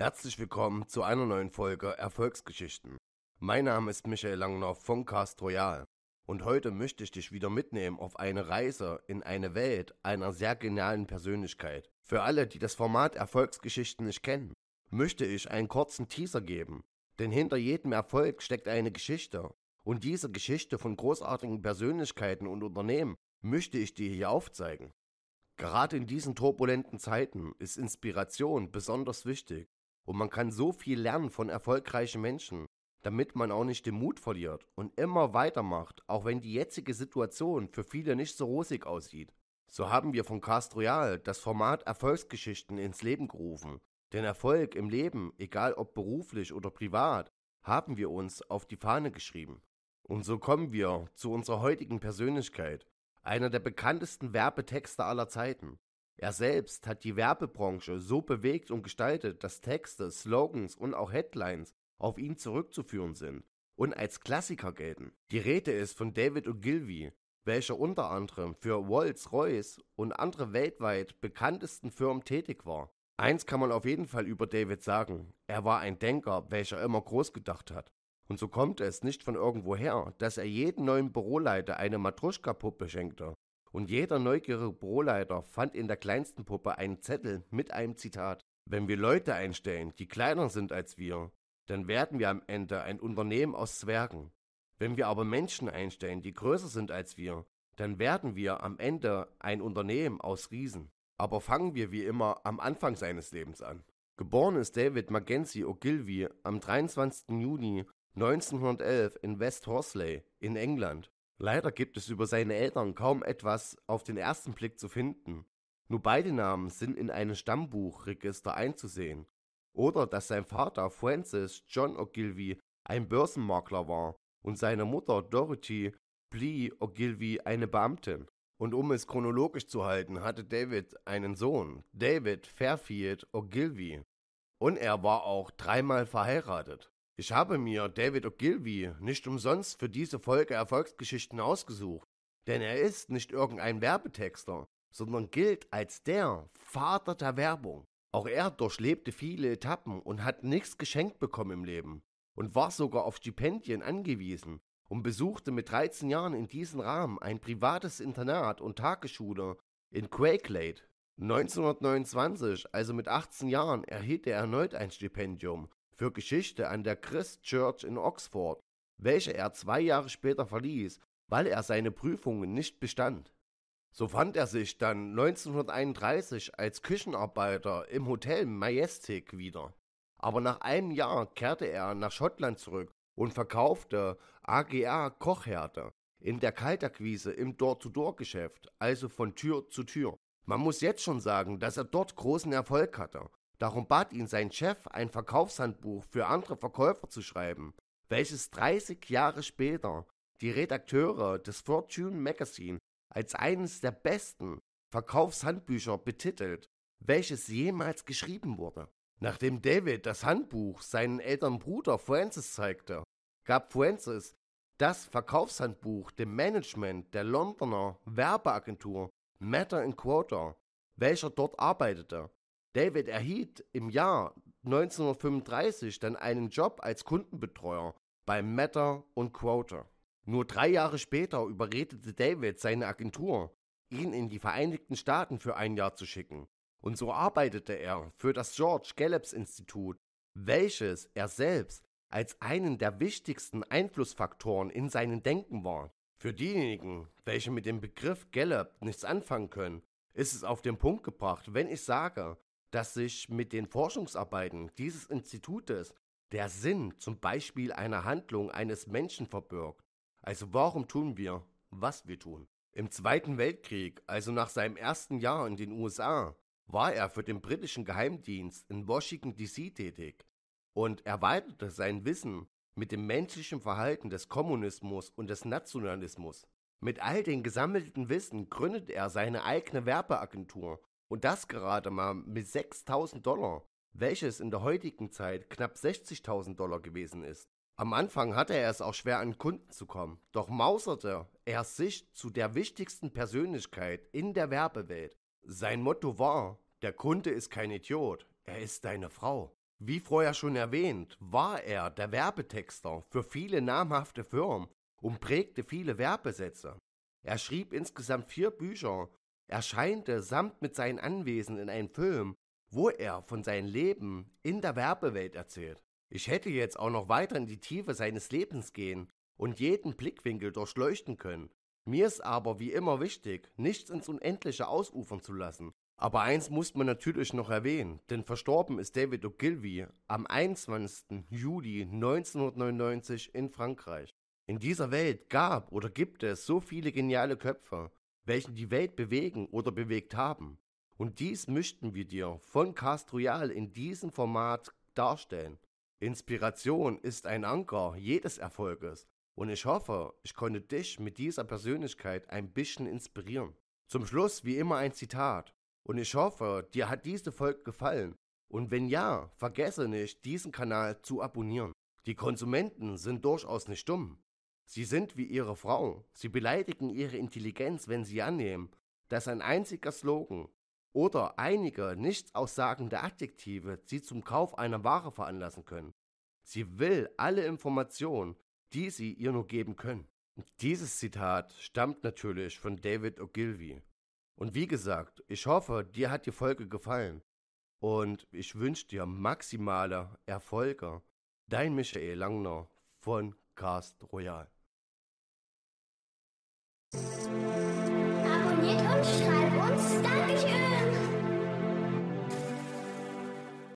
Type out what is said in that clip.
Herzlich willkommen zu einer neuen Folge Erfolgsgeschichten. Mein Name ist Michael Langner von Cast Royal und heute möchte ich dich wieder mitnehmen auf eine Reise in eine Welt einer sehr genialen Persönlichkeit. Für alle, die das Format Erfolgsgeschichten nicht kennen, möchte ich einen kurzen Teaser geben, denn hinter jedem Erfolg steckt eine Geschichte und diese Geschichte von großartigen Persönlichkeiten und Unternehmen möchte ich dir hier aufzeigen. Gerade in diesen turbulenten Zeiten ist Inspiration besonders wichtig und man kann so viel lernen von erfolgreichen Menschen, damit man auch nicht den Mut verliert und immer weitermacht, auch wenn die jetzige Situation für viele nicht so rosig aussieht. So haben wir von Cast Royal das Format Erfolgsgeschichten ins Leben gerufen. Den Erfolg im Leben, egal ob beruflich oder privat, haben wir uns auf die Fahne geschrieben. Und so kommen wir zu unserer heutigen Persönlichkeit, einer der bekanntesten Werbetexter aller Zeiten. Er selbst hat die Werbebranche so bewegt und gestaltet, dass Texte, Slogans und auch Headlines auf ihn zurückzuführen sind und als Klassiker gelten. Die Rede ist von David Ogilvy, welcher unter anderem für Rolls-Royce und andere weltweit bekanntesten Firmen tätig war. Eins kann man auf jeden Fall über David sagen, er war ein Denker, welcher immer groß gedacht hat. Und so kommt es nicht von irgendwoher, dass er jeden neuen Büroleiter eine Matruschka-Puppe schenkte und jeder neugierige Büroleiter fand in der kleinsten Puppe einen Zettel mit einem Zitat. Wenn wir Leute einstellen, die kleiner sind als wir, dann werden wir am Ende ein Unternehmen aus Zwergen. Wenn wir aber Menschen einstellen, die größer sind als wir, dann werden wir am Ende ein Unternehmen aus Riesen. Aber fangen wir wie immer am Anfang seines Lebens an. Geboren ist David Mackenzie Ogilvy am 23. Juni 1911 in West Horsley in England. Leider gibt es über seine Eltern kaum etwas auf den ersten Blick zu finden. Nur beide Namen sind in einem Stammbuchregister einzusehen. Oder dass sein Vater Francis John Ogilvy ein Börsenmakler war und seine Mutter Dorothy Blee Ogilvy eine Beamtin. Und um es chronologisch zu halten, hatte David einen Sohn, David Fairfield Ogilvy. Und er war auch dreimal verheiratet. Ich habe mir David Ogilvy nicht umsonst für diese Folge Erfolgsgeschichten ausgesucht, denn er ist nicht irgendein Werbetexter, sondern gilt als der Vater der Werbung. Auch er durchlebte viele Etappen und hat nichts geschenkt bekommen im Leben und war sogar auf Stipendien angewiesen und besuchte mit 13 Jahren in diesem Rahmen ein privates Internat und Tagesschule in Quakelade. 1929, also mit 18 Jahren, erhielt er erneut ein Stipendium für Geschichte an der Christ Church in Oxford, welche er zwei Jahre später verließ, weil er seine Prüfungen nicht bestand. So fand er sich dann 1931 als Küchenarbeiter im Hotel Majestic wieder. Aber nach einem Jahr kehrte er nach Schottland zurück und verkaufte AGA Kochhärte in der Kaltakquise im Door-to-Door-Geschäft, also von Tür zu Tür. Man muss jetzt schon sagen, dass er dort großen Erfolg hatte Darum bat ihn sein Chef, ein Verkaufshandbuch für andere Verkäufer zu schreiben, welches 30 Jahre später die Redakteure des Fortune Magazine als eines der besten Verkaufshandbücher betitelt, welches jemals geschrieben wurde. Nachdem David das Handbuch seinen älteren Bruder Francis zeigte, gab Francis das Verkaufshandbuch dem Management der Londoner Werbeagentur Matter Quota, welcher dort arbeitete. David erhielt im Jahr 1935 dann einen Job als Kundenbetreuer bei Matter und Quoter. Nur drei Jahre später überredete David seine Agentur, ihn in die Vereinigten Staaten für ein Jahr zu schicken. Und so arbeitete er für das George Gallups Institut, welches er selbst als einen der wichtigsten Einflussfaktoren in seinem Denken war. Für diejenigen, welche mit dem Begriff Gallup nichts anfangen können, ist es auf den Punkt gebracht, wenn ich sage, dass sich mit den Forschungsarbeiten dieses Institutes der Sinn zum Beispiel einer Handlung eines Menschen verbirgt. Also warum tun wir, was wir tun? Im Zweiten Weltkrieg, also nach seinem ersten Jahr in den USA, war er für den britischen Geheimdienst in Washington DC tätig und erweiterte sein Wissen mit dem menschlichen Verhalten des Kommunismus und des Nationalismus. Mit all dem gesammelten Wissen gründete er seine eigene Werbeagentur und das gerade mal mit 6000 Dollar, welches in der heutigen Zeit knapp 60.000 Dollar gewesen ist. Am Anfang hatte er es auch schwer an Kunden zu kommen, doch mauserte er sich zu der wichtigsten Persönlichkeit in der Werbewelt. Sein Motto war, der Kunde ist kein Idiot, er ist deine Frau. Wie vorher schon erwähnt, war er der Werbetexter für viele namhafte Firmen und prägte viele Werbesätze. Er schrieb insgesamt vier Bücher, erscheinte samt mit seinen Anwesen in einem Film, wo er von seinem Leben in der Werbewelt erzählt. Ich hätte jetzt auch noch weiter in die Tiefe seines Lebens gehen und jeden Blickwinkel durchleuchten können. Mir ist aber wie immer wichtig, nichts ins Unendliche ausufern zu lassen. Aber eins muss man natürlich noch erwähnen, denn verstorben ist David Ogilvy am 21. Juli 1999 in Frankreich. In dieser Welt gab oder gibt es so viele geniale Köpfe, welche die Welt bewegen oder bewegt haben. Und dies möchten wir dir von Cast Royal in diesem Format darstellen. Inspiration ist ein Anker jedes Erfolges und ich hoffe, ich konnte dich mit dieser Persönlichkeit ein bisschen inspirieren. Zum Schluss wie immer ein Zitat und ich hoffe, dir hat diese Folge gefallen und wenn ja, vergesse nicht, diesen Kanal zu abonnieren. Die Konsumenten sind durchaus nicht dumm. Sie sind wie ihre Frau, sie beleidigen ihre Intelligenz, wenn sie annehmen, dass ein einziger Slogan oder einige nichts aussagende Adjektive sie zum Kauf einer Ware veranlassen können. Sie will alle Informationen, die sie ihr nur geben können. Dieses Zitat stammt natürlich von David Ogilvy. Und wie gesagt, ich hoffe, dir hat die Folge gefallen. Und ich wünsche dir maximale Erfolge. Dein Michael Langner von Cast Royal. Abonniert uns, schreibt uns. Dankeschön.